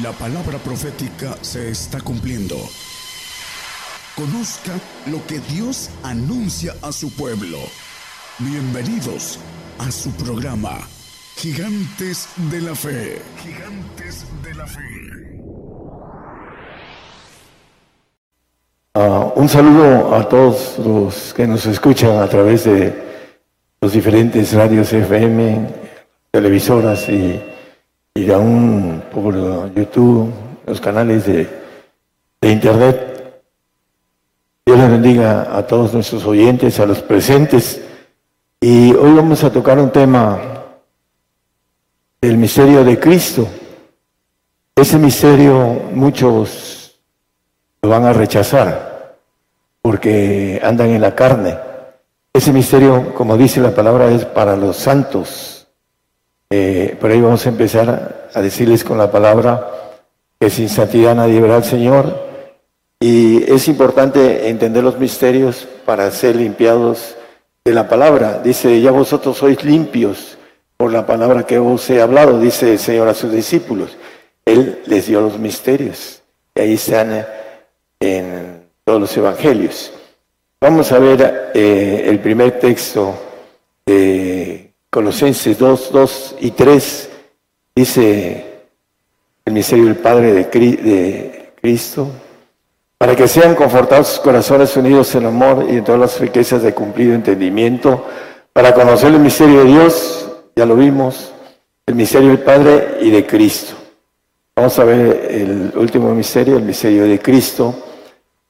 La palabra profética se está cumpliendo. Conozca lo que Dios anuncia a su pueblo. Bienvenidos a su programa, Gigantes de la Fe. Gigantes de la Fe. Uh, un saludo a todos los que nos escuchan a través de los diferentes radios FM, televisoras y y aún por YouTube, los canales de, Internet. Dios les bendiga a todos nuestros oyentes, a los presentes. Y hoy vamos a tocar un tema del misterio de Cristo. Ese misterio muchos lo van a rechazar porque andan en la carne. Ese misterio, como dice la palabra, es para los santos eh, por ahí vamos a empezar a decirles con la palabra que sin santidad nadie verá al Señor. Y es importante entender los misterios para ser limpiados de la palabra. Dice, ya vosotros sois limpios por la palabra que os he hablado, dice el Señor a sus discípulos. Él les dio los misterios. Y ahí están en todos los evangelios. Vamos a ver eh, el primer texto de Colosenses 2, 2 y 3 dice el misterio del Padre de, Cristo, para que sean confortados sus corazones unidos en amor y en todas las riquezas de cumplido entendimiento, para conocer el misterio de Dios, ya lo vimos, el misterio del Padre y de Cristo. Vamos a ver el último misterio, el misterio de Cristo.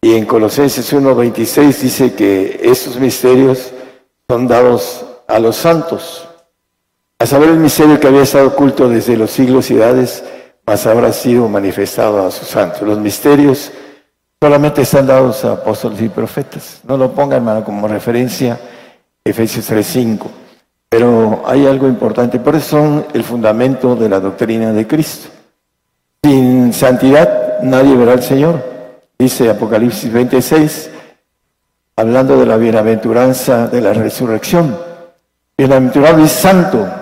Y en Colosenses 1.26 dice que estos misterios son dados a los santos a saber el misterio que había estado oculto desde los siglos y edades, mas habrá sido manifestado a sus santos. Los misterios solamente están dados a apóstoles y profetas. No lo pongan, hermano, como referencia, Efesios 3.5. Pero hay algo importante, por eso son el fundamento de la doctrina de Cristo. Sin santidad nadie verá al Señor, dice Apocalipsis 26, hablando de la bienaventuranza de la resurrección. Bienaventurado y santo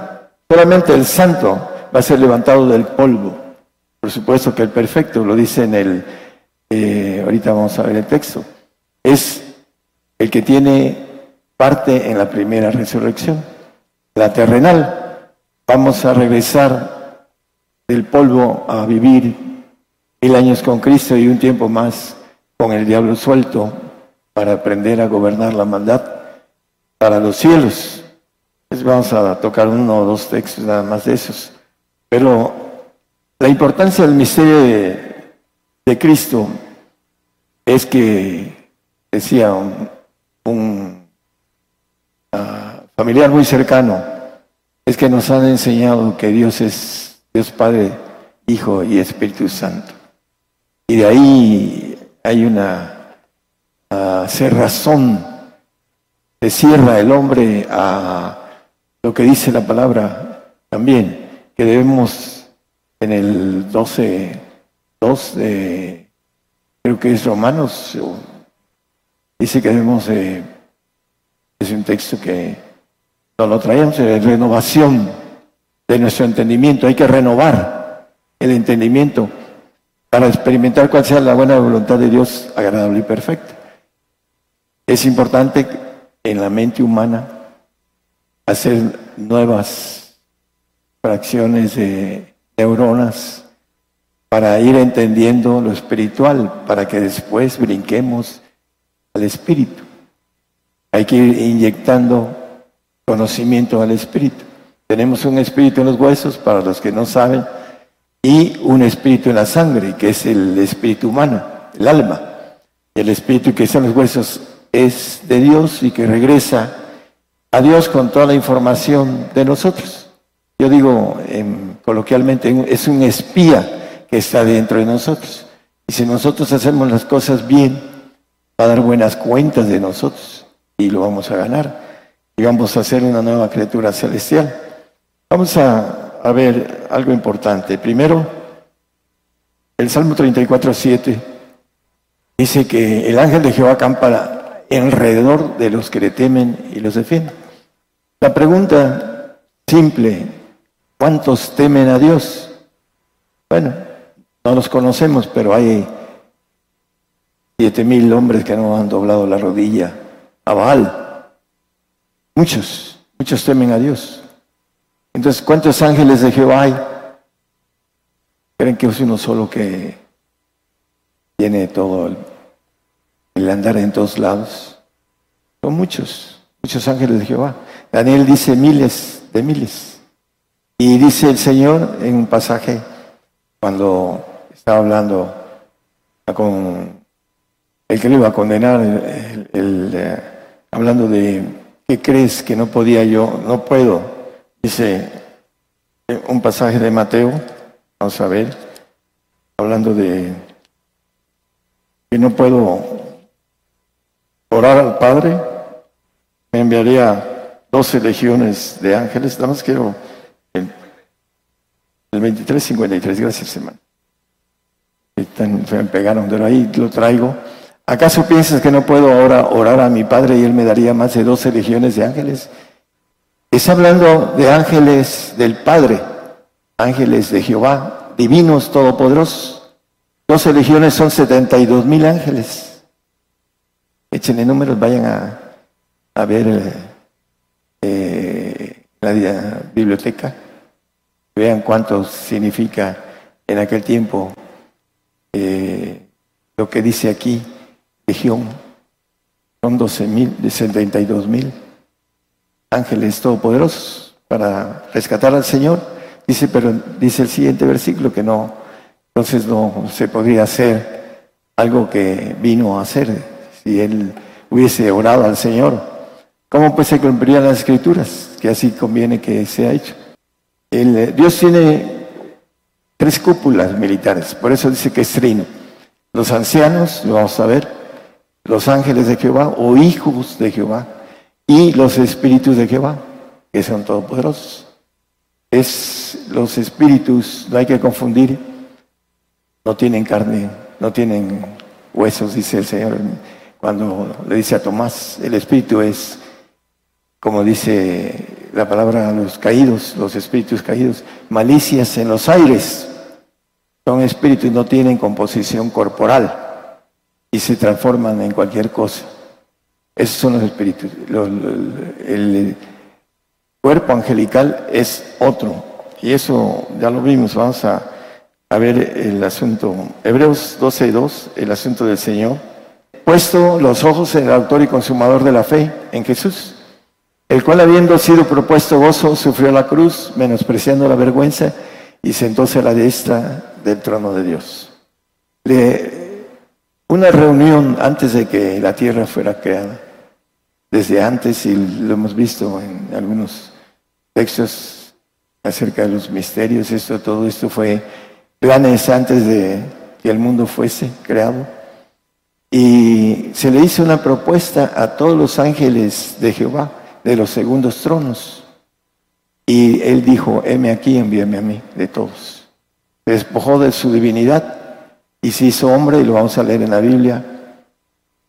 Solamente el santo va a ser levantado del polvo. Por supuesto que el perfecto, lo dice en el, eh, ahorita vamos a ver el texto, es el que tiene parte en la primera resurrección, la terrenal. Vamos a regresar del polvo a vivir mil años con Cristo y un tiempo más con el diablo suelto para aprender a gobernar la maldad para los cielos. Vamos a tocar uno o dos textos nada más de esos. Pero la importancia del misterio de, Cristo es que, decía un, ah, familiar muy cercano, es que nos han enseñado que Dios es Dios Padre, Hijo y Espíritu Santo. Y de ahí hay una uh, cerrazón, se cierra el hombre a lo que dice la palabra también, que debemos en el 12, 2 de, creo que es Romanos, dice que debemos, es un texto que no lo traemos, de renovación de nuestro entendimiento, hay que renovar el entendimiento para experimentar cuál sea la buena voluntad de Dios agradable y perfecta. Es importante en la mente humana hacer nuevas fracciones de neuronas para ir entendiendo lo espiritual, para que después brinquemos al espíritu. Hay que ir inyectando conocimiento al espíritu. Tenemos un espíritu en los huesos, para los que no saben, y un espíritu en la sangre, que es el espíritu humano, el alma. El espíritu que está en los huesos es de Dios y que regresa a Dios con toda la información de nosotros. Yo digo coloquialmente, es un espía que está dentro de nosotros. Y si nosotros hacemos las cosas bien, va a dar buenas cuentas de nosotros y lo vamos a ganar. Y vamos a ser una nueva criatura celestial. Vamos a, a ver algo importante. Primero, el Salmo 34, 7 dice que el ángel de Jehová acampa alrededor de los que le temen y los defienden. La pregunta simple, ¿cuántos temen a Dios? Bueno, No los conocemos, pero hay siete mil hombres que no han doblado la rodilla a Baal. Muchos, muchos temen a Dios. Entonces, ¿cuántos ángeles de Jehová hay? ¿Creen que es uno solo que tiene todo el, el andar en todos lados? Son muchos, muchos ángeles de Jehová. Daniel dice miles de miles. Y dice el Señor en un pasaje, cuando estaba hablando con el que le iba a condenar, el, eh, hablando de qué crees que no podía yo, no puedo, dice un pasaje de Mateo, vamos a ver, hablando de que no puedo orar al Padre, me enviaría doce legiones de ángeles, nada más quiero el 2353, gracias hermano. me pegaron, pero ahí lo traigo. ¿Acaso piensas que no puedo ahora orar a mi Padre y Él me daría más de 12 legiones de ángeles? Está hablando de ángeles del Padre, ángeles de Jehová, divinos, todopoderosos. 12 legiones son 72 mil ángeles. Échenle números, vayan a, a ver eh, eh, la biblioteca. Vean cuánto significa en aquel tiempo eh, lo que dice aquí, legión. Son 12 mil, 72 mil ángeles todopoderosos para rescatar al Señor. Dice, pero dice el siguiente versículo que no, entonces no se podría hacer algo que vino a hacer si él hubiese orado al Señor. ¿Cómo pues se cumplirían las escrituras? Que así conviene que sea hecho. Eh, Dios tiene tres cúpulas militares, por eso dice que es trino. Los ancianos, lo vamos a ver, los ángeles de Jehová o hijos de Jehová y los espíritus de Jehová, que son todopoderosos. Es los espíritus, no hay que confundir, no tienen carne, no tienen huesos, dice el Señor cuando le dice a Tomás, el espíritu es, como dice la palabra los caídos, los espíritus caídos, malicias en los aires. Son espíritus y no tienen composición corporal y se transforman en cualquier cosa. Esos son los espíritus. el cuerpo angelical es otro. Y eso ya lo vimos. Vamos a, ver el asunto. Hebreos 12.2, el asunto del Señor. Puesto los ojos en el autor y consumador de la fe, en Jesús el cual habiendo sido propuesto gozo, sufrió la cruz, menospreciando la vergüenza, y sentóse a la diestra del trono de Dios. una reunión antes de que la tierra fuera creada, desde antes, y lo hemos visto en algunos textos acerca de los misterios, esto, todo esto fue planes antes de que el mundo fuese creado. Y se le hizo una propuesta a todos los ángeles de Jehová de los segundos tronos. Y él dijo, heme aquí, envíame a mí, de todos. Despojó de su divinidad y se hizo hombre, y lo vamos a leer en la Biblia,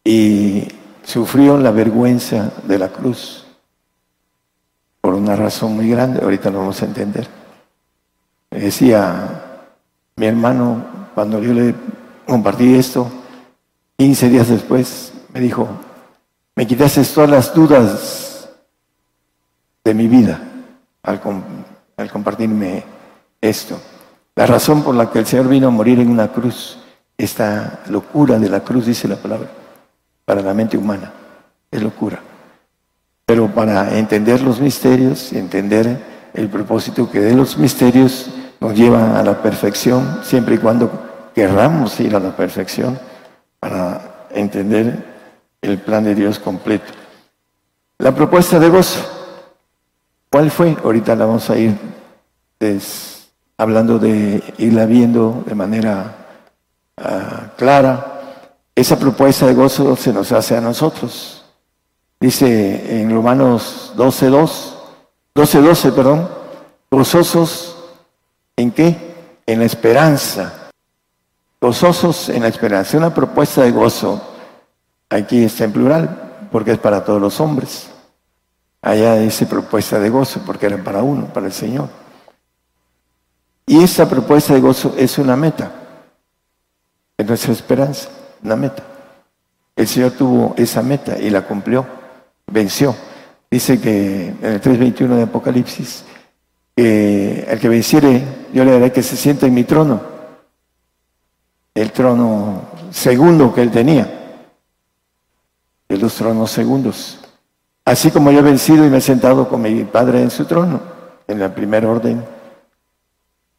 y sufrió la vergüenza de la cruz por una razón muy grande, ahorita lo vamos a entender. Decía mi hermano, cuando yo le compartí esto, 15 días después, me dijo, me quitaste todas las dudas de mi vida al, compartirme esto. La razón por la que el Señor vino a morir en una cruz, esta locura de la cruz, dice la palabra, para la mente humana, es locura. Pero para entender los misterios entender el propósito que de los misterios nos lleva a la perfección, siempre y cuando querramos ir a la perfección, para entender el plan de Dios completo. La propuesta de gozo. ¿Cuál fue? Ahorita la vamos a ir hablando de irla viendo de manera ah, clara. Esa propuesta de gozo se nos hace a nosotros. Dice en Romanos 12.2, 12.12, perdón, gozosos en qué? En la esperanza. Gozosos en la esperanza. Una propuesta de gozo, aquí está en plural, porque es para todos los hombres. Allá dice propuesta de gozo, porque era para uno, para el Señor. Y esa propuesta de gozo es una meta. Es nuestra esperanza, una meta. El Señor tuvo esa meta y la cumplió, venció. Dice que en el 3.21 de Apocalipsis, que el que venciere, yo le daré que se sienta en mi trono, el trono segundo que él tenía, de los tronos segundos. Así como yo he vencido y me he sentado con mi Padre en su trono, en la primera orden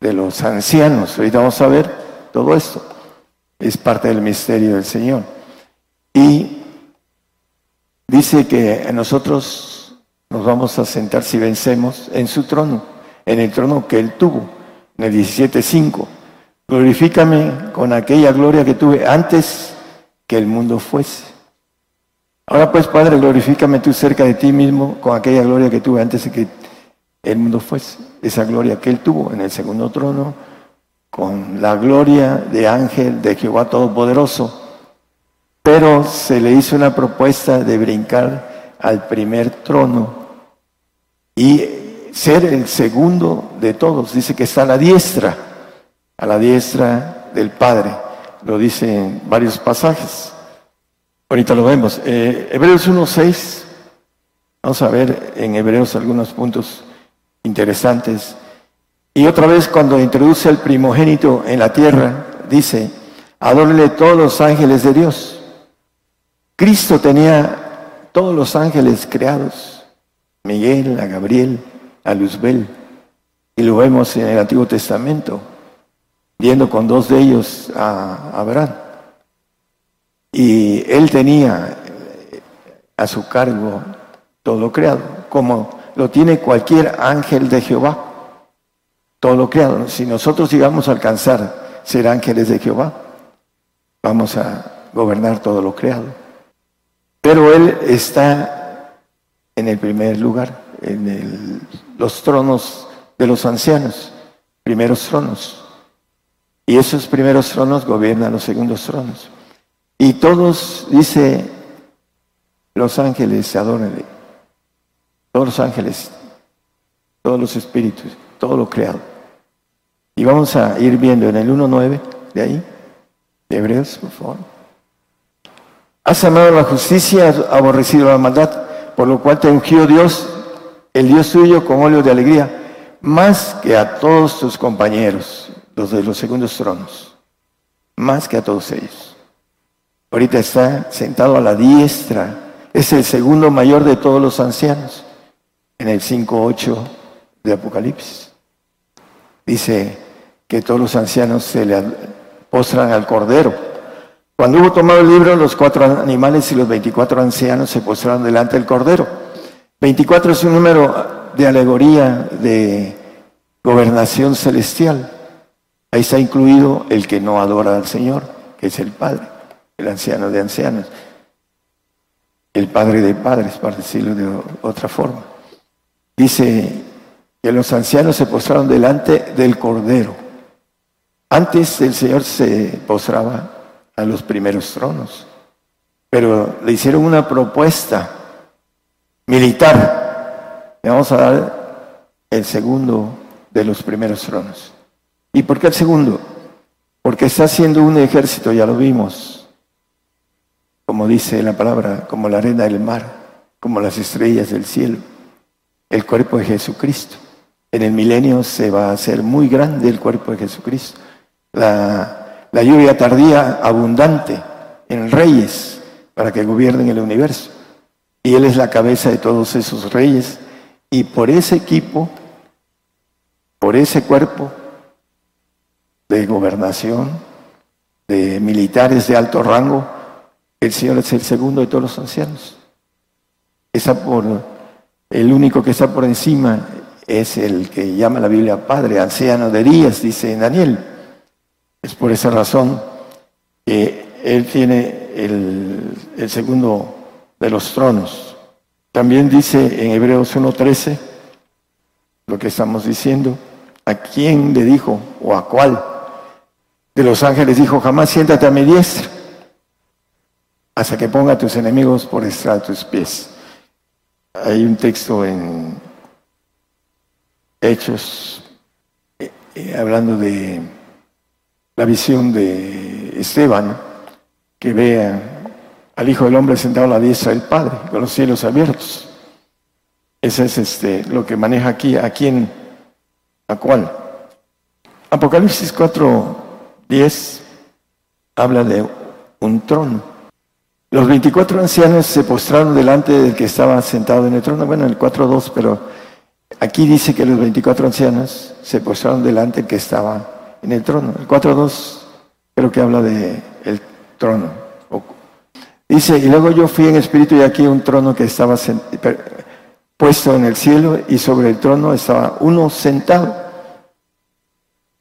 de los ancianos. Ahorita vamos a ver todo esto. Es parte del misterio del Señor. Y dice que nosotros nos vamos a sentar si vencemos en su trono, en el trono que él tuvo, en el 17.5. Glorifícame con aquella gloria que tuve antes que el mundo fuese. Ahora pues, Padre, glorifícame tú cerca de ti mismo con aquella gloria que tuve antes de que el mundo fuese. Esa gloria que él tuvo en el segundo trono, con la gloria de ángel de Jehová Todopoderoso. Pero se le hizo una propuesta de brincar al primer trono y ser el segundo de todos. Dice que está a la diestra, a la diestra del Padre. Lo dice en varios pasajes. Ahorita lo vemos. Eh, Hebreos 1.6. Vamos a ver en Hebreos algunos puntos interesantes. Y otra vez cuando introduce el primogénito en la tierra, dice, adórenle todos los ángeles de Dios. Cristo tenía todos los ángeles creados, Miguel, a Gabriel, a Luzbel, y lo vemos en el Antiguo Testamento, viendo con dos de ellos a Abraham. Y él tenía a su cargo todo lo creado, como lo tiene cualquier ángel de Jehová, todo lo creado. Si nosotros llegamos a alcanzar ser ángeles de Jehová, vamos a gobernar todo lo creado. Pero Él está en el primer lugar, en los tronos de los ancianos, primeros tronos. Y esos primeros tronos gobiernan los segundos tronos. Y todos, dice, los ángeles se adoran. Todos los ángeles, todos los espíritus, todo lo creado. Y vamos a ir viendo en el 1.9 de ahí, de Hebreos, por favor. Has amado la justicia, has aborrecido la maldad, por lo cual te ungió Dios, el Dios tuyo, con óleo de alegría, más que a todos tus compañeros, los de los segundos tronos, más que a todos ellos. Ahorita está sentado a la diestra, es el segundo mayor de todos los ancianos, en el 5.8 de Apocalipsis. Dice que todos los ancianos se le postran al Cordero cuando hubo tomado el libro, los cuatro animales y los veinticuatro ancianos se postraron delante del Cordero. Veinticuatro es un número de alegoría de gobernación celestial. Ahí está incluido el que no adora al Señor, que es el Padre, el anciano de ancianos, el Padre de padres, para decirlo de otra forma. Dice que los ancianos se postraron delante del Cordero. Antes el Señor se postraba a los primeros tronos. Pero le hicieron una propuesta militar. Le vamos a dar el segundo de los primeros tronos. ¿Y por qué el segundo? Porque está haciendo un ejército, ya lo vimos, como dice la palabra, como la arena del mar, como las estrellas del cielo, el cuerpo de Jesucristo. En el milenio se va a hacer muy grande el cuerpo de Jesucristo. La la lluvia tardía abundante en reyes para que gobiernen el universo. Y Él es la cabeza de todos esos reyes. Y por ese equipo, por ese cuerpo de gobernación, de militares de alto rango, el Señor es el segundo de todos los ancianos. Está por, el único que está por encima es el que llama la Biblia Padre, anciano de días, dice Daniel. Es por esa razón que Él tiene el, segundo de los tronos. También dice en Hebreos 1.13 lo que estamos diciendo. ¿A quién le dijo o a cuál de los ángeles dijo, jamás siéntate a mi diestra hasta que ponga a tus enemigos por estrado de tus pies? Hay un texto en Hechos eh, eh, hablando de la visión de Esteban, que ve al Hijo del Hombre sentado a la diestra del Padre, con los cielos abiertos. Ese es este, lo que maneja aquí, a quién, a cuál. Apocalipsis 4, 10 habla de un trono. Los 24 ancianos se postraron delante del que estaba sentado en el trono. Bueno, el 4.2, pero aquí dice que los 24 ancianos se postraron delante del que estaba en el trono. El 4.2 creo que habla de el trono. Dice, y luego yo fui en espíritu y aquí un trono que estaba puesto en el cielo y sobre el trono estaba uno sentado.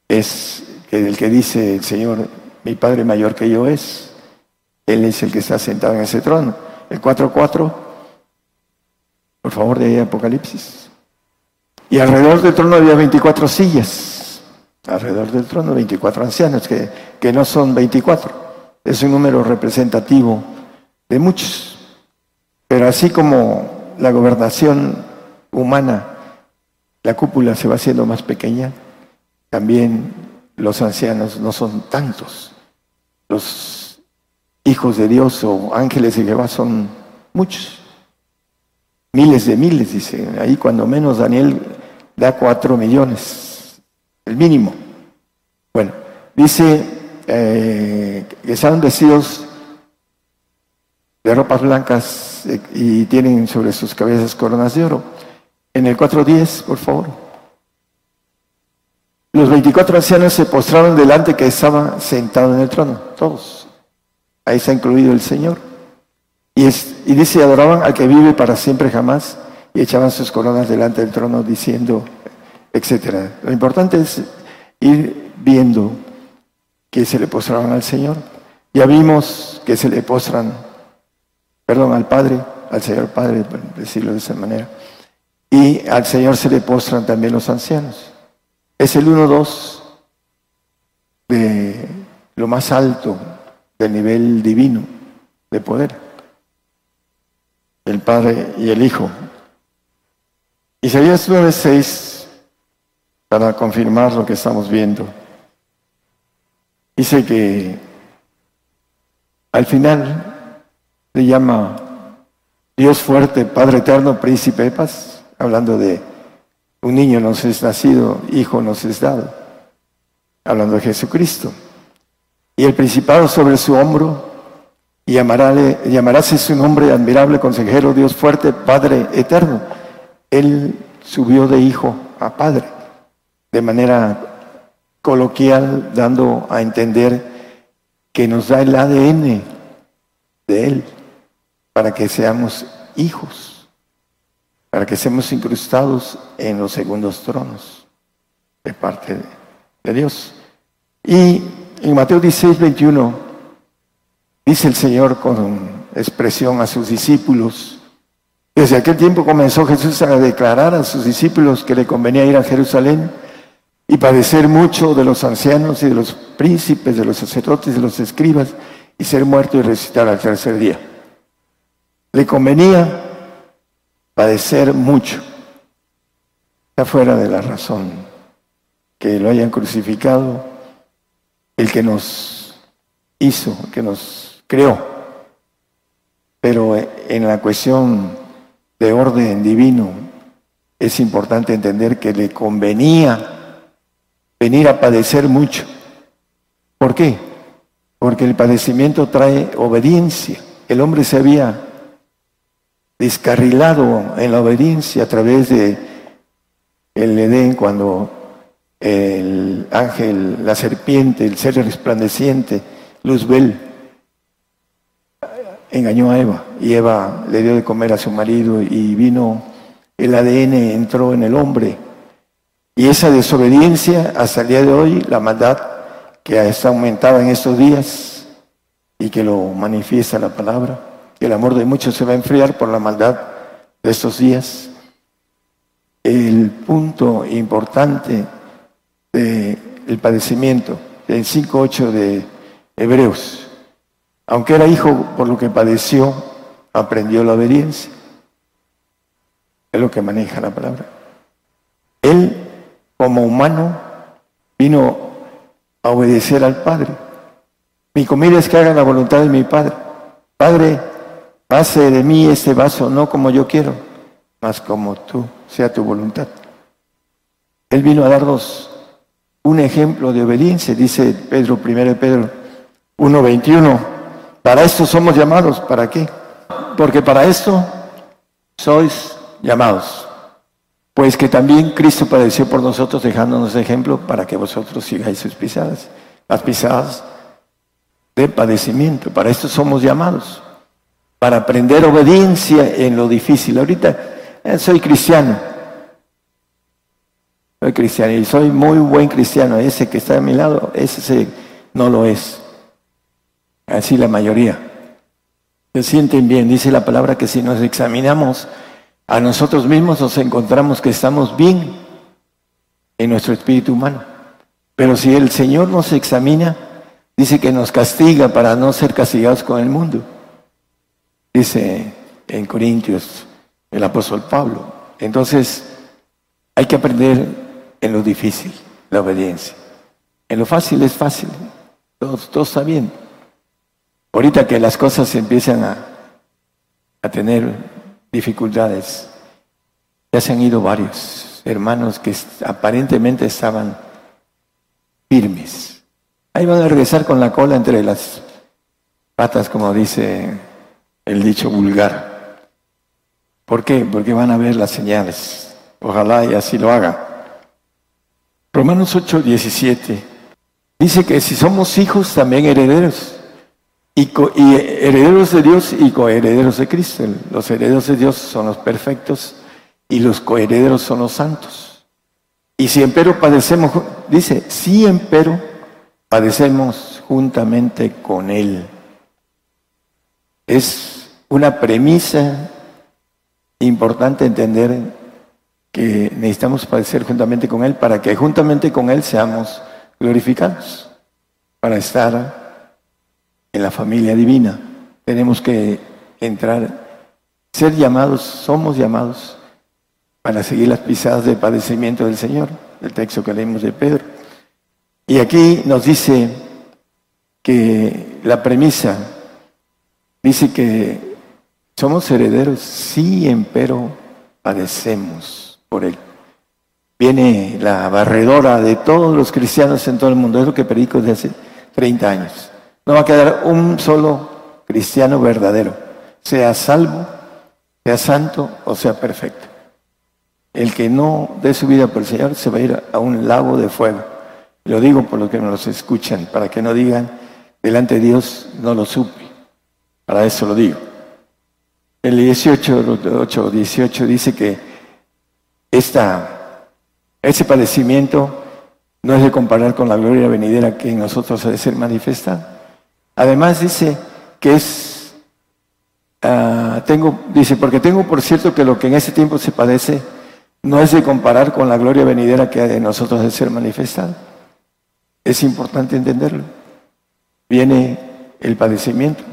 Es el que dice el Señor, mi Padre mayor que yo es. Él es el que está sentado en ese trono. El 4.4, por favor, de Apocalipsis. Y alrededor del trono había 24 sillas. Alrededor del trono 24 ancianos, que, que no son 24. Es un número representativo de muchos. Pero así como la gobernación humana, la cúpula se va haciendo más pequeña, también los ancianos no son tantos. Los hijos de Dios o ángeles de Jehová son muchos. Miles de miles, dice. Ahí cuando menos Daniel da cuatro millones, el mínimo. Bueno, dice eh, que están vestidos de ropas blancas eh, y tienen sobre sus cabezas coronas de oro. En el 4.10, por favor. Los 24 ancianos se postraron delante que estaba sentado en el trono, todos. Ahí está incluido el Señor. Y, y dice, adoraban al que vive para siempre jamás y echaban sus coronas delante del trono diciendo, etcétera. Lo importante es ir viendo que se le postraban al Señor. Ya vimos que se le postran, perdón, al Padre, al Señor Padre, por decirlo de esa manera. Y al Señor se le postran también los ancianos. Es el 1-2 de lo más alto del nivel divino de poder. El Padre y el Hijo. Isaías 9:6, para confirmar lo que estamos viendo, dice que al final le llama Dios fuerte, Padre eterno, príncipe de paz, hablando de un niño nos es nacido, hijo nos es dado, hablando de Jesucristo y el principado sobre su hombro, y llamarále, llamaráse su nombre admirable, consejero, Dios fuerte, Padre eterno. Él subió de hijo a padre, de manera coloquial, dando a entender que nos da el ADN de Él, para que seamos hijos, para que seamos incrustados en los segundos tronos de parte de Dios. Y en Mateo 16, 21, dice el Señor con expresión a sus discípulos, desde aquel tiempo comenzó Jesús a declarar a sus discípulos que le convenía ir a Jerusalén y padecer mucho de los ancianos y de los príncipes, de los sacerdotes, de los escribas, y ser muerto y resucitar al tercer día. Le convenía padecer mucho. Está fuera de la razón que lo hayan crucificado el que nos hizo, el que nos creó. Pero en la cuestión de orden divino es importante entender que le convenía venir a padecer mucho. ¿Por qué? Porque el padecimiento trae obediencia. El hombre se había descarrilado en la obediencia a través de el Edén cuando el ángel, la serpiente, el ser resplandeciente, Luzbel, engañó a Eva y Eva le dio de comer a su marido y vino, el ADN entró en el hombre. Y esa desobediencia hasta el día de hoy, la maldad que está aumentada en estos días y que lo manifiesta la palabra, el amor de muchos se va a enfriar por la maldad de estos días. El punto importante el padecimiento, el 5.8 de Hebreos. Aunque era hijo por lo que padeció, aprendió la obediencia. Es lo que maneja la palabra. Él, como humano, vino a obedecer al Padre. Mi comida es que hagan la voluntad de mi Padre. Padre, pase de mí este vaso, no como yo quiero, mas como tú, sea tu voluntad. Él vino a darnos un ejemplo de obediencia, dice Pedro, primero de Pedro 1.21. Para esto somos llamados, ¿para qué? Porque para esto sois llamados. Pues que también Cristo padeció por nosotros dejándonos ejemplo para que vosotros sigáis sus pisadas, las pisadas de padecimiento. Para esto somos llamados, para aprender obediencia en lo difícil. Ahorita eh, soy cristiano, soy cristiano y soy muy buen cristiano. Ese que está a mi lado, ese no lo es. Así la mayoría. Se sienten bien, dice la palabra que si nos examinamos a nosotros mismos nos encontramos que estamos bien en nuestro espíritu humano. Pero si el Señor nos examina, dice que nos castiga para no ser castigados con el mundo. Dice en Corintios el apóstol Pablo. Entonces hay que aprender en lo difícil, la obediencia. En lo fácil es fácil, todo, está bien. Ahorita que las cosas empiezan a, a tener dificultades. Ya se han ido varios hermanos que aparentemente estaban firmes. Ahí van a regresar con la cola entre las patas, como dice el dicho vulgar. ¿Por qué? Porque van a ver las señales. Ojalá y así lo hagan. Romanos 8, 17 dice que si somos hijos, también herederos y, herederos de Dios y coherederos de Cristo. Los herederos de Dios son los perfectos y los coherederos son los santos. Y si empero padecemos, dice, si empero padecemos juntamente con Él. Es una premisa importante entender que necesitamos padecer juntamente con Él para que juntamente con Él seamos glorificados, para estar en la familia divina. Tenemos que entrar, ser llamados, somos llamados para seguir las pisadas de padecimiento del Señor, el texto que leímos de Pedro. Y aquí nos dice que la premisa dice que somos herederos, sí, empero padecemos por él. Viene la barredora de todos los cristianos en todo el mundo, es lo que predico desde hace 30 años. No va a quedar un solo cristiano verdadero, sea salvo, sea santo o sea perfecto. El que no dé su vida por el Señor se va a ir a un lago de fuego. Lo digo por lo que nos escuchan, para que no digan, delante de Dios no lo supe. Para eso lo digo. El 18, 8, 18 dice que esta, ese padecimiento no es de comparar con la gloria venidera que en nosotros ha de ser manifestada. Además dice que es, ah, tengo, dice, porque tengo por cierto que lo que en ese tiempo se padece no es de comparar con la gloria venidera que ha de nosotros de ser manifestada. Es importante entenderlo. Viene el padecimiento.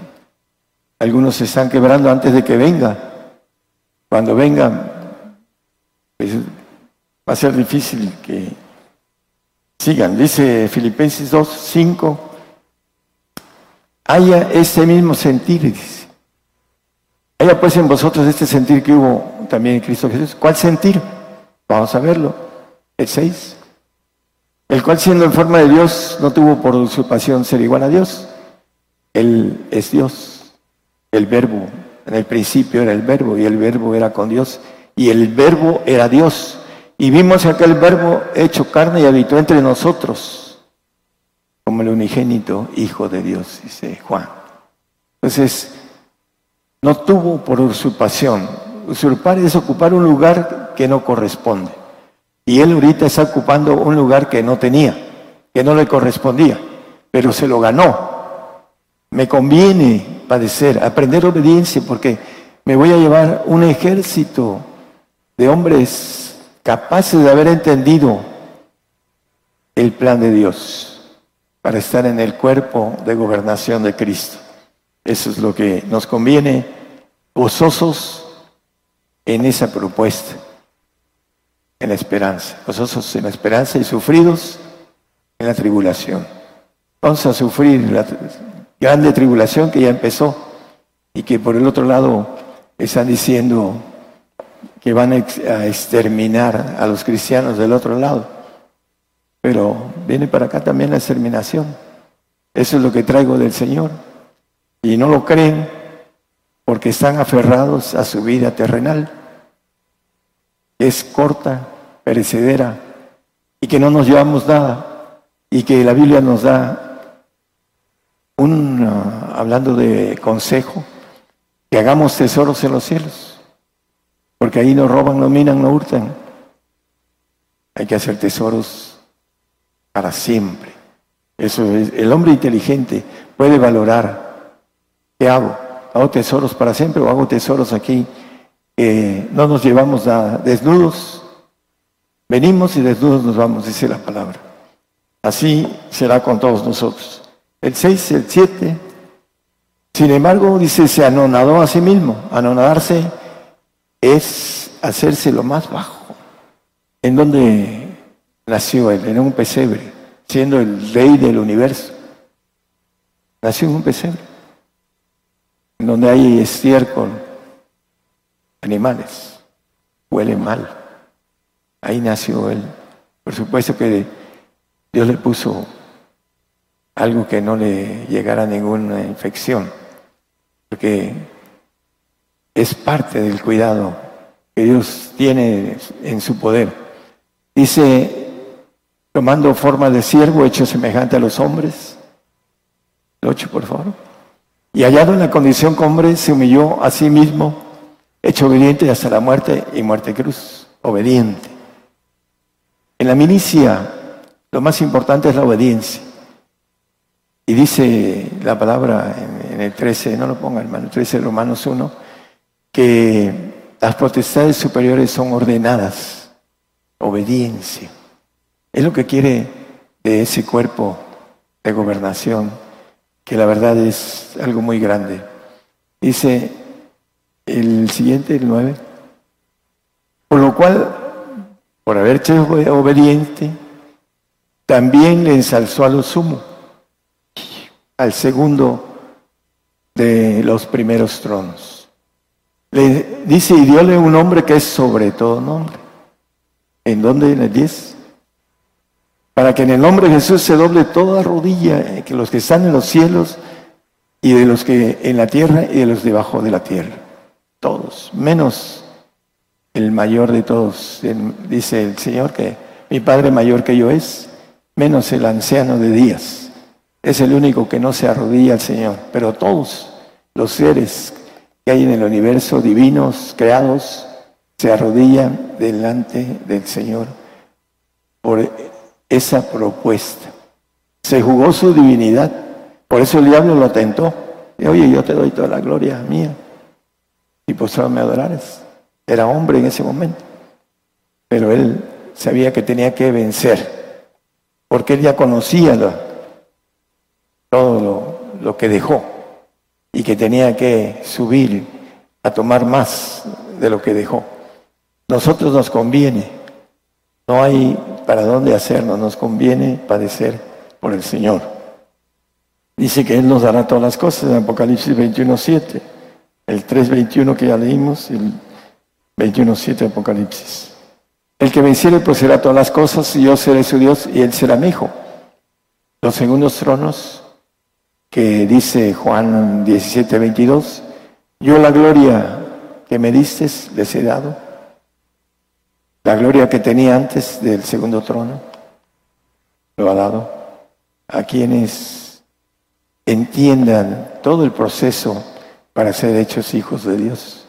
Algunos se están quebrando antes de que venga. Cuando venga, pues, va a ser difícil que sigan. Dice Filipenses 2, 5 haya ese mismo sentir, dice. Haya pues en vosotros este sentir que hubo también en Cristo Jesús. ¿Cuál sentir? Vamos a verlo. El 6. El cual siendo en forma de Dios no tuvo por usurpación ser igual a Dios. Él es Dios. El verbo. En el principio era el verbo y el verbo era con Dios. Y el verbo era Dios. Y vimos aquel verbo hecho carne y habitó entre nosotros como el unigénito Hijo de Dios, dice Juan. Entonces, no tuvo por usurpación. Usurpar es ocupar un lugar que no corresponde. Y él ahorita está ocupando un lugar que no tenía, que no le correspondía, pero se lo ganó. Me conviene padecer, aprender obediencia, porque me voy a llevar un ejército de hombres capaces de haber entendido el plan de Dios para estar en el cuerpo de gobernación de Cristo. Eso es lo que nos conviene, gozosos en esa propuesta, en la esperanza, gozosos en la esperanza y sufridos en la tribulación. vamos a sufrir la grande tribulación que ya empezó y que por el otro lado están diciendo que van a exterminar a los cristianos del otro lado. Pero viene para acá también la exterminación. Eso es lo que traigo del Señor. Y no lo creen porque están aferrados a su vida terrenal. Es corta, perecedera, y que no nos llevamos nada, y que la Biblia nos da un, ah, hablando de consejo, que hagamos tesoros en los cielos, porque ahí no roban, no minan, no hurtan. Hay que hacer tesoros para siempre. Eso es, el hombre inteligente puede valorar. ¿Qué hago? ¿Hago tesoros para siempre o hago tesoros aquí? no nos llevamos a desnudos. Venimos y desnudos nos vamos, dice la palabra. Así será con todos nosotros. El 6, el 7. Sin embargo, dice, se anonadó a sí mismo. Anonadarse es hacerse lo más bajo. ¿En donde nació él? En un pesebre siendo el rey del universo. Nació en un pesebre, en donde hay estiércol, animales, huele mal. Ahí nació él. Por supuesto que Dios le puso algo que no le llegara ninguna infección, porque es parte del cuidado que Dios tiene en su poder. Dice tomando forma de siervo hecho semejante a los hombres. El por favor. Y hallado en la condición como hombre, se humilló a sí mismo, hecho obediente hasta la muerte y muerte cruz. Obediente. En la milicia, lo más importante es la obediencia. Y dice la palabra en, el 13, no lo ponga hermano, 13 Romanos 1, que las potestades superiores son ordenadas. Obediencia. Es lo que quiere de ese cuerpo de gobernación, que la verdad es algo muy grande. Dice el siguiente, el 9. Por lo cual, por haber sido obediente, también le ensalzó a lo sumo, al segundo de los primeros tronos. Le dice, y diole un nombre que es sobre todo nombre. ¿En dónde? En el 10 para que en el nombre de Jesús se doble toda rodilla, eh, que los que están en los cielos y de los que en la tierra y de los debajo de la tierra. Todos, menos el mayor de todos. Dice el Señor que mi Padre mayor que yo es, menos el anciano de días. Es el único que no se arrodilla al Señor, pero todos los seres que hay en el universo, divinos, creados, se arrodillan delante del Señor por esa propuesta. Se jugó su divinidad. Por eso el diablo lo tentó. Y, Oye, yo te doy toda la gloria mía. Y postrado me adorares. Era hombre en ese momento. Pero él sabía que tenía que vencer. Porque él ya conocía todo lo, lo que dejó. Y que tenía que subir a tomar más de lo que dejó. Nosotros nos conviene. No hay para dónde hacernos, nos conviene padecer por el Señor. Dice que Él nos dará todas las cosas en Apocalipsis 21.7, el 3.21 que ya leímos, el 21.7 de Apocalipsis. El que venciere poseerá todas las cosas y yo seré su Dios y Él será mi hijo. Los segundos tronos que dice Juan 17.22, yo la gloria que me diste les he dado la gloria que tenía antes del segundo trono lo ha dado a quienes entiendan todo el proceso para ser hechos hijos de Dios.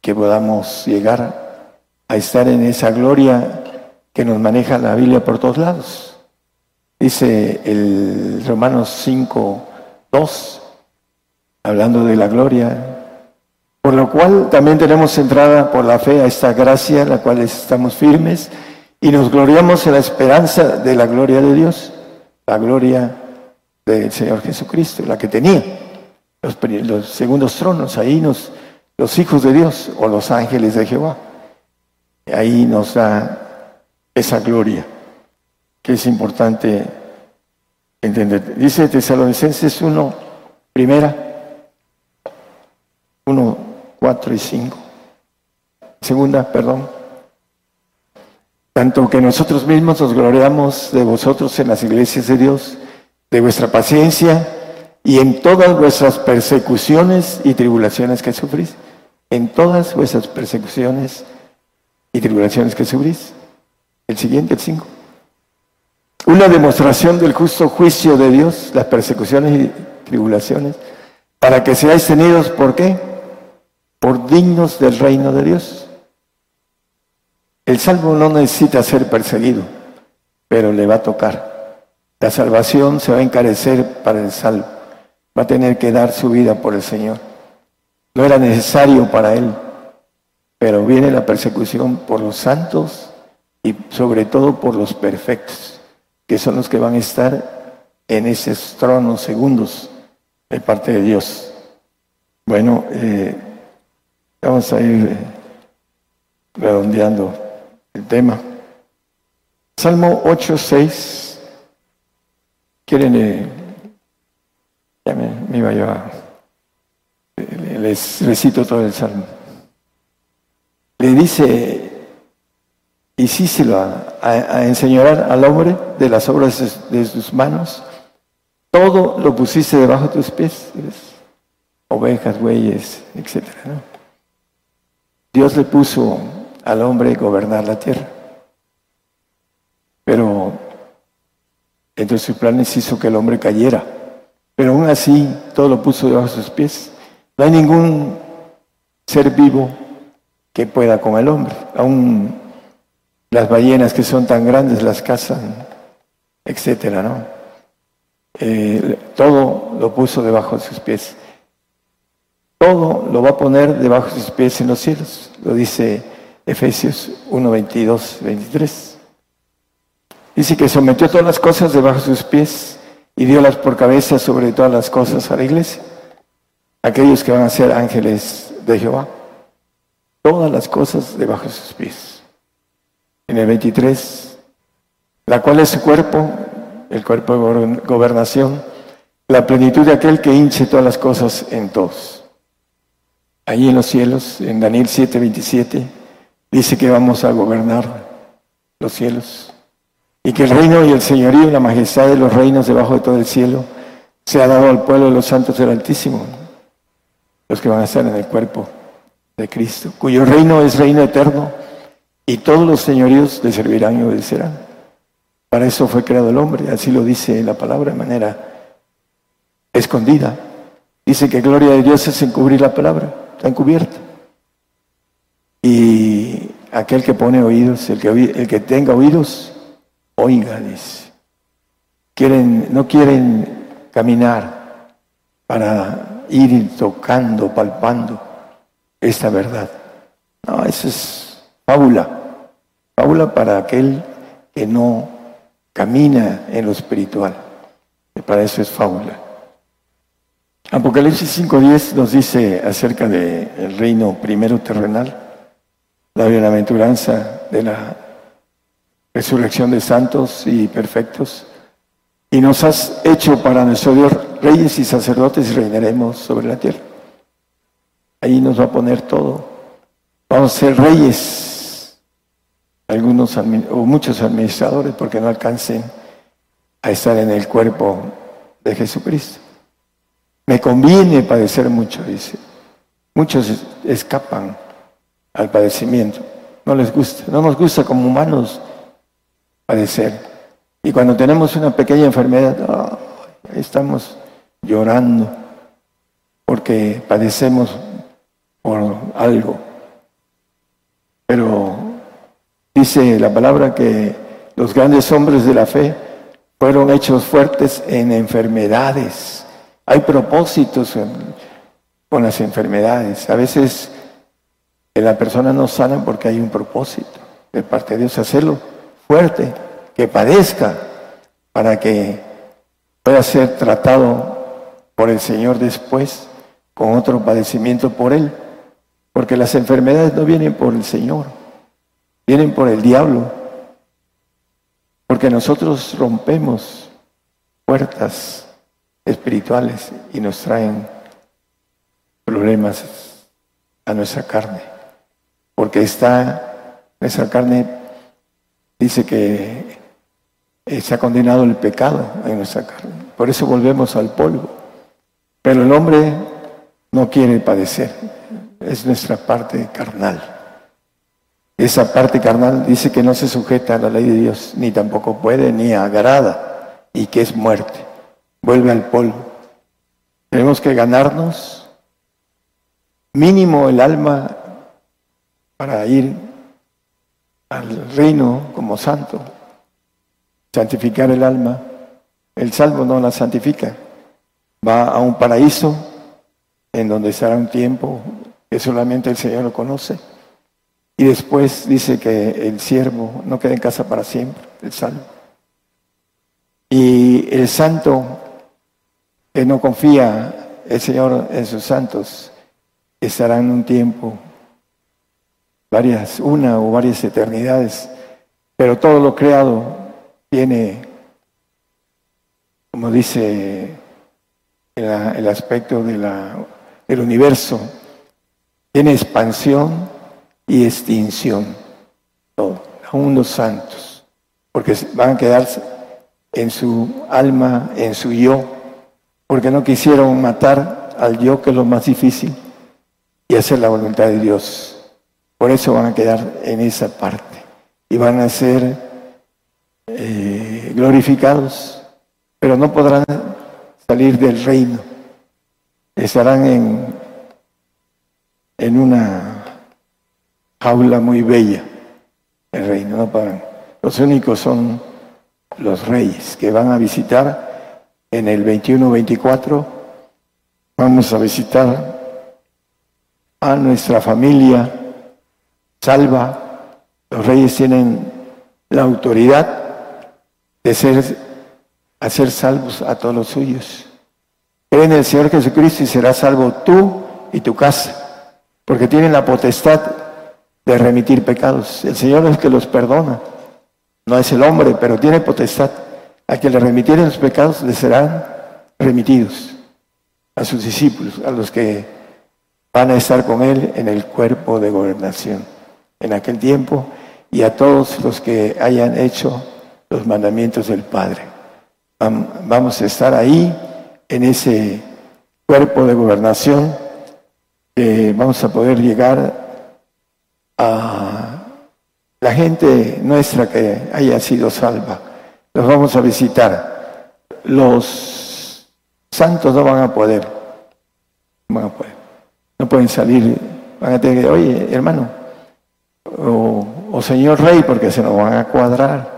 Que podamos llegar a estar en esa gloria que nos maneja la Biblia por todos lados. Dice el Romanos 5, 2, hablando de la gloria, por lo cual también tenemos entrada por la fe a esta gracia, en la cual estamos firmes y nos gloriamos en la esperanza de la gloria de Dios, la gloria del Señor Jesucristo, la que tenía los, segundos tronos, ahí nos, los hijos de Dios o los ángeles de Jehová. Ahí nos da esa gloria, que es importante ¿Entendés? Dice Tesalonicenses 1, primera, 1, 4 y 5. Segunda, perdón. Tanto que nosotros mismos nos gloriamos de vosotros en las iglesias de Dios, de vuestra paciencia y en todas vuestras persecuciones y tribulaciones que sufrís. En todas vuestras persecuciones y tribulaciones que sufrís. El siguiente, el 5. Una demostración del justo juicio de Dios, las persecuciones y tribulaciones, para que seáis tenidos, ¿por qué? Por dignos del reino de Dios. El salvo no necesita ser perseguido, pero le va a tocar. La salvación se va a encarecer para el salvo. Va a tener que dar su vida por el Señor. No era necesario para él, pero viene la persecución por los santos y sobre todo por los perfectos, que son los que van a estar en esos tronos segundos de parte de Dios. Bueno, eh, vamos a ir eh, redondeando el tema. Salmo 8, 6. ¿Quieren? Eh, ya me, iba yo a... Les recito todo el salmo. Le dice, y lo a, a, enseñar al hombre de las obras de, sus manos, todo lo pusiste debajo de tus pies, ovejas, bueyes, etc. Dios le puso al hombre gobernar la tierra, pero entre sus planes hizo que el hombre cayera, pero aún así todo lo puso debajo de sus pies. No hay ningún ser vivo que pueda con el hombre. Aún las ballenas que son tan grandes las cazan, etcétera, ¿no? Eh, todo lo puso debajo de sus pies. Todo lo va a poner debajo de sus pies en los cielos. Lo dice Efesios 1, 22, 23. Dice que sometió todas las cosas debajo de sus pies y dio las por cabeza sobre todas las cosas a la iglesia. Aquellos que van a ser ángeles de Jehová todas las cosas debajo de sus pies. En el 23, la cual es su cuerpo, el cuerpo de gobernación, la plenitud de aquel que hinche todas las cosas en todos. Allí en los cielos, en Daniel 7, 27, dice que vamos a gobernar los cielos y que el reino y el señorío y la majestad de los reinos debajo de todo el cielo se ha dado al pueblo de los santos del Altísimo, los que van a estar en el cuerpo de Cristo, cuyo reino es reino eterno y todos los señoríos le servirán y obedecerán. Para eso fue creado el hombre, así lo dice la palabra de manera escondida. Dice que gloria de Dios es encubrir la palabra, está encubierta. Y aquel que pone oídos, el que, el que tenga oídos, oiga, dice. Quieren, no quieren caminar para ir tocando, palpando esta verdad. No, eso es fábula. Fábula para aquel que no camina en lo espiritual. Y para eso es fábula. Apocalipsis 5.10 nos dice acerca del reino primero terrenal, la bienaventuranza de la resurrección de santos y perfectos. Y nos has hecho para nuestro Dios reyes y sacerdotes y reinaremos sobre la tierra. Ahí nos va a poner todo. Vamos a ser reyes, algunos o muchos administradores, porque no alcancen a estar en el cuerpo de Jesucristo. Me conviene padecer mucho, dice. Muchos escapan al padecimiento. No les gusta, no nos gusta como humanos padecer. Y cuando tenemos una pequeña enfermedad, estamos llorando porque padecemos por algo. Pero dice la palabra que los grandes hombres de la fe fueron hechos fuertes en enfermedades. Hay propósitos con las enfermedades. A veces la persona no sana porque hay un propósito de parte de Dios, hacerlo fuerte, que padezca para que pueda ser tratado por el Señor después con otro padecimiento por Él. Porque las enfermedades no vienen por el Señor, vienen por el diablo. Porque nosotros rompemos puertas espirituales y nos traen problemas a nuestra carne. Porque está, nuestra carne dice que se ha condenado el pecado en nuestra carne. Por eso volvemos al polvo. Pero el hombre no quiere padecer. Es nuestra parte carnal. Esa parte carnal dice que no se sujeta a la ley de Dios, ni tampoco puede, ni agrada, y que es muerte. Vuelve al polvo. Tenemos que ganarnos mínimo el alma para ir al reino como santo, santificar el alma. El salvo no la santifica, va a un paraíso en donde estará un tiempo que solamente el Señor lo conoce. Y después dice que el siervo no queda en casa para siempre, el salvo. Y el santo que no confía el Señor en sus santos estará en un tiempo, varias, una o varias eternidades, pero todo lo creado tiene, como dice el, aspecto de la, del universo, tiene expansión y extinción, todo, aún los santos, porque van a quedarse en su alma, en su yo, porque no quisieron matar al yo, que es lo más difícil, y hacer la voluntad de Dios. Por eso van a quedar en esa parte y van a ser eh, glorificados, pero no podrán salir del reino. Estarán en, en una jaula muy bella, el reino, no podrán. Los únicos son los reyes que van a visitar en el 21-24. Vamos a visitar a nuestra familia salva. Los reyes tienen la autoridad de ser, hacer salvos a todos los suyos. En el Señor Jesucristo y serás salvo tú y tu casa, porque tienen la potestad de remitir pecados. El Señor es el que los perdona, no es el hombre, pero tiene potestad. A que le remitieren los pecados le serán remitidos a sus discípulos, a los que van a estar con Él en el cuerpo de gobernación en aquel tiempo y a todos los que hayan hecho los mandamientos del Padre. Vamos a estar ahí en ese cuerpo de gobernación. vamos a poder llegar a la gente nuestra que haya sido salva. Los vamos a visitar. Los santos no van a poder. No pueden salir. Van a tener que, oye, hermano, o, señor rey, porque se nos van a cuadrar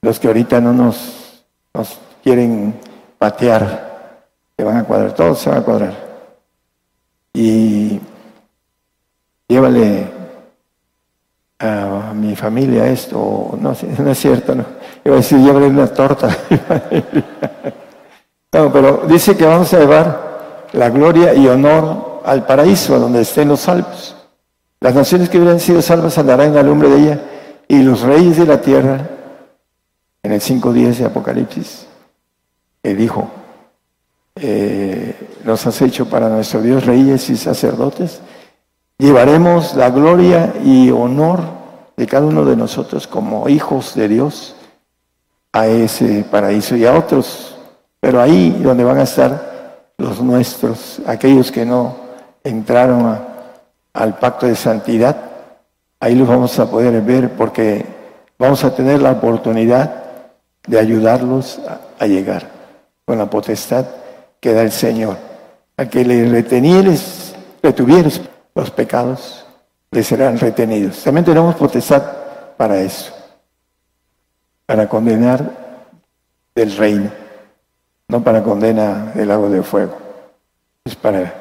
los que ahorita no nos, nos quieren patear, se van a cuadrar, todos se van a cuadrar. Y llévale a mi familia esto, no, es cierto, no. Iba a decir, llévale una torta. no, pero dice que vamos a llevar la gloria y honor al paraíso, donde estén los salvos. Las naciones que hubieran sido salvas andarán la lumbre de ella y los reyes de la tierra, en el 5.10 de Apocalipsis, que dijo, eh, nos has hecho para nuestro Dios reyes y sacerdotes, llevaremos la gloria y honor de cada uno de nosotros como hijos de Dios a ese paraíso y a otros, pero ahí donde van a estar los nuestros, aquellos que no entraron al pacto de santidad, ahí los vamos a poder ver porque vamos a tener la oportunidad de ayudarlos a, llegar con la potestad que da el Señor. A que le retenieres, retuvieres los pecados, le serán retenidos. También tenemos potestad para eso, para condenar del reino, no para condena del lago de fuego. Es para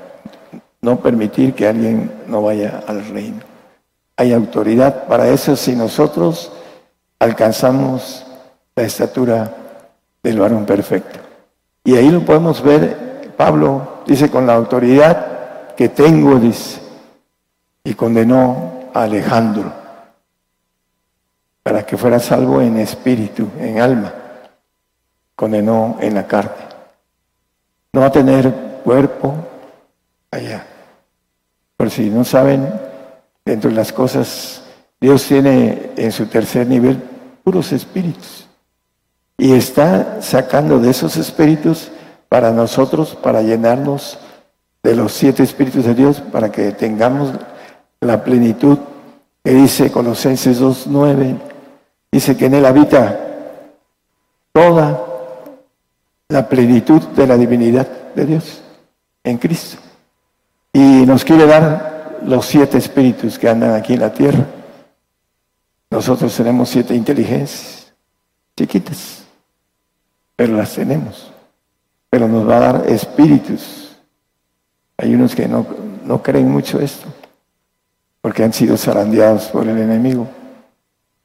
no permitir que alguien no vaya al reino. Hay autoridad para eso si nosotros alcanzamos la estatura del varón perfecto. Y ahí lo podemos ver, Pablo dice, con la autoridad que tengo, dice, y condenó a Alejandro para que fuera salvo en espíritu, en alma. condenó en la carne. No va a tener cuerpo allá. Por si no saben, dentro de las cosas, Dios tiene en su tercer nivel puros espíritus. Y está sacando de esos espíritus para nosotros, para llenarnos de los siete espíritus de Dios, para que tengamos la plenitud que dice Colosenses 2.9, dice que en él habita toda la plenitud de la divinidad de Dios en Cristo. Y nos quiere dar los siete espíritus que andan aquí en la tierra. Nosotros tenemos siete inteligencias, chiquitas, pero las tenemos. Pero nos va a dar espíritus. Hay unos que no, no creen mucho esto porque han sido zarandeados por el enemigo.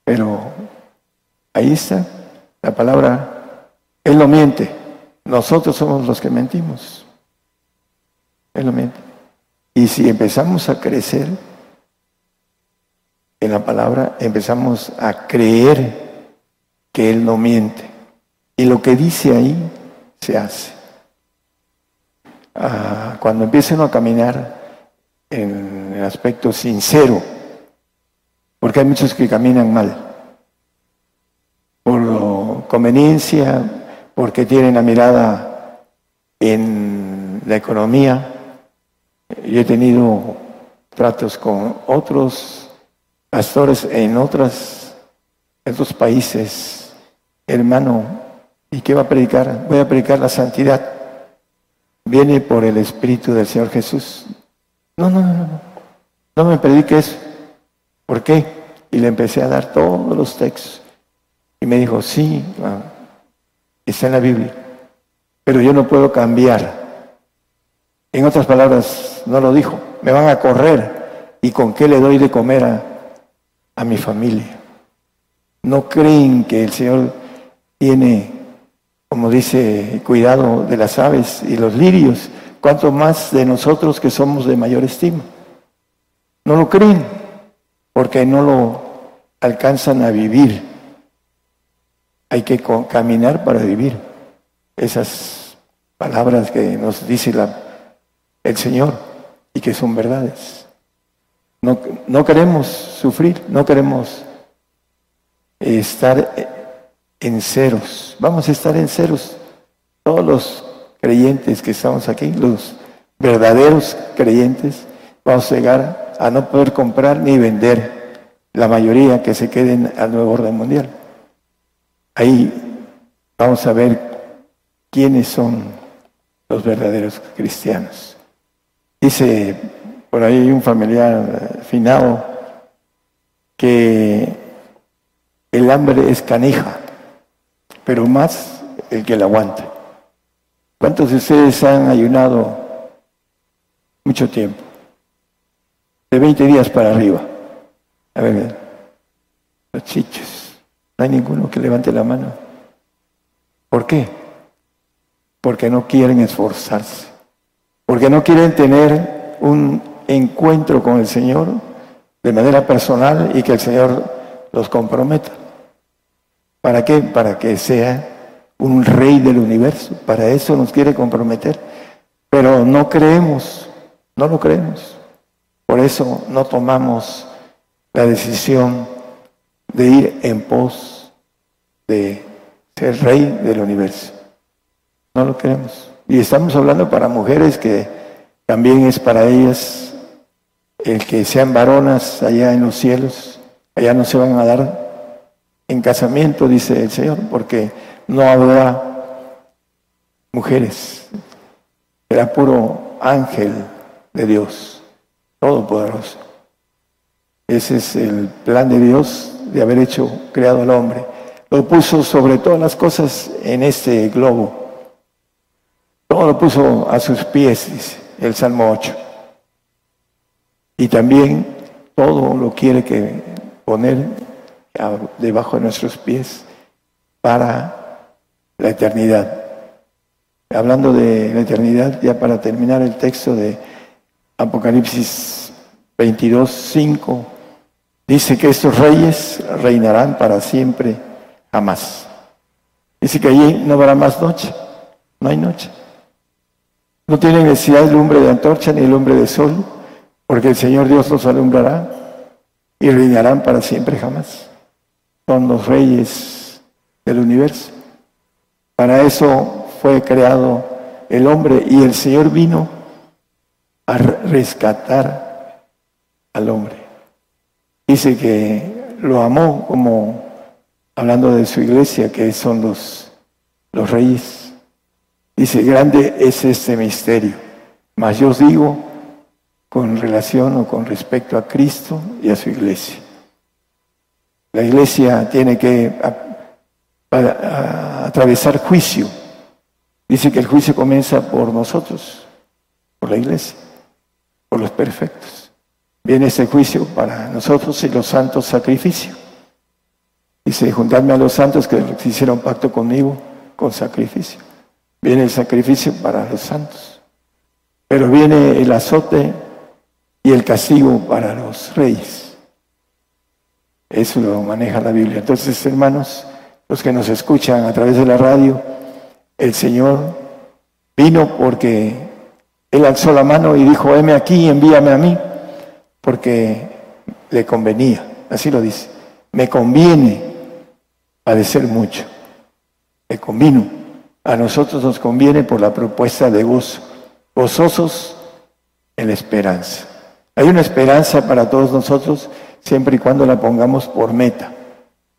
Pero ahí está la palabra, Él no miente, nosotros somos los que mentimos. Él no miente. Y si empezamos a crecer en la palabra, empezamos a creer que Él no miente. Y lo que dice ahí se hace. Ah, cuando empiecen a caminar en el aspecto sincero, porque hay muchos que caminan mal, por conveniencia, porque tienen la mirada en la economía. Yo he tenido tratos con otros pastores en otras, otros países, hermano, ¿y qué va a predicar? Voy a predicar la santidad. Viene por el Espíritu del Señor Jesús. No, no, no, no. No me predique eso. ¿Por qué? Y le empecé a dar todos los textos. Y me dijo, sí, está en la Biblia. Pero yo no puedo cambiar. En otras palabras, no lo dijo. Me van a correr. ¿Y con qué le doy de comer a, a mi familia? No creen que el Señor tiene, como dice, cuidado de las aves y los lirios cuanto más de nosotros que somos de mayor estima. No lo creen porque no lo alcanzan a vivir. Hay que caminar para vivir. Esas palabras que nos dice el Señor y que son verdades. No, no queremos sufrir, no queremos estar en ceros. Vamos a estar en ceros. Todos los creyentes que estamos aquí, los verdaderos creyentes, vamos a llegar a no poder comprar ni vender la mayoría que se queden al nuevo orden mundial. Ahí vamos a ver quiénes son los verdaderos cristianos. Dice por ahí un familiar finado que el hambre es canija, pero más el que la aguanta. ¿Cuántos de ustedes han ayunado mucho tiempo? De 20 días para arriba. A ver, los chichos. No hay ninguno que levante la mano. ¿Por qué? Porque no quieren esforzarse. Porque no quieren tener un encuentro con el Señor de manera personal y que el Señor los comprometa. ¿Para qué? Para que sea un rey del universo. Para eso nos quiere comprometer. Pero no creemos, no lo creemos. Por eso no tomamos la decisión de ir en pos de ser rey del universo. No lo queremos. Y estamos hablando para mujeres que también es para ellas el que sean varonas allá en los cielos. Allá no se van a dar en casamiento, dice el Señor, porque no habrá mujeres, era puro ángel de Dios, todopoderoso. Ese es el plan de Dios de haber hecho, creado al hombre. Lo puso sobre todas las cosas en este globo. Todo lo puso a sus pies, dice el Salmo 8. Y también todo lo quiere que poner debajo de nuestros pies para la eternidad. Hablando de la eternidad, ya para terminar el texto de Apocalipsis 22, 5, dice que estos reyes reinarán para siempre, jamás. Dice que allí no habrá más noche, no hay noche. No tienen necesidad de lumbre de antorcha ni lumbre de sol, porque el Señor Dios los alumbrará y reinarán para siempre jamás. Son los reyes del universo. Para eso fue creado el hombre y el Señor vino a rescatar al hombre. Dice que lo amó como hablando de su iglesia, que son los, los reyes. Dice, grande es este misterio. Mas yo os digo, con relación o con respecto a Cristo y a su iglesia. La iglesia tiene que atravesar juicio. Dice que el juicio comienza por nosotros, por la iglesia, por los perfectos. Viene ese juicio para nosotros y los santos sacrificios. Dice, juntadme a los santos que hicieron pacto conmigo con sacrificio. Viene el sacrificio para los santos. Pero viene el azote y el castigo para los reyes. Eso lo maneja la Biblia. Entonces, hermanos, los que nos escuchan a través de la radio, el Señor vino porque Él alzó la mano y dijo, heme aquí, envíame a mí, porque le convenía, así lo dice, me conviene padecer mucho, me convino, a nosotros nos conviene por la propuesta de gozo, gozosos en la esperanza. Hay una esperanza para todos nosotros siempre y cuando la pongamos por meta.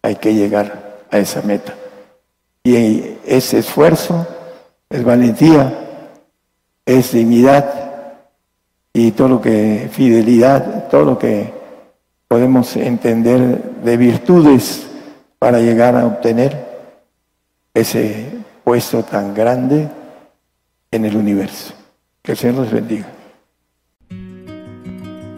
Hay que llegar a esa meta. Y ese esfuerzo es valentía, es dignidad y todo lo que, fidelidad, todo lo que podemos entender de virtudes para llegar a obtener ese puesto tan grande en el universo. Que el Señor los bendiga.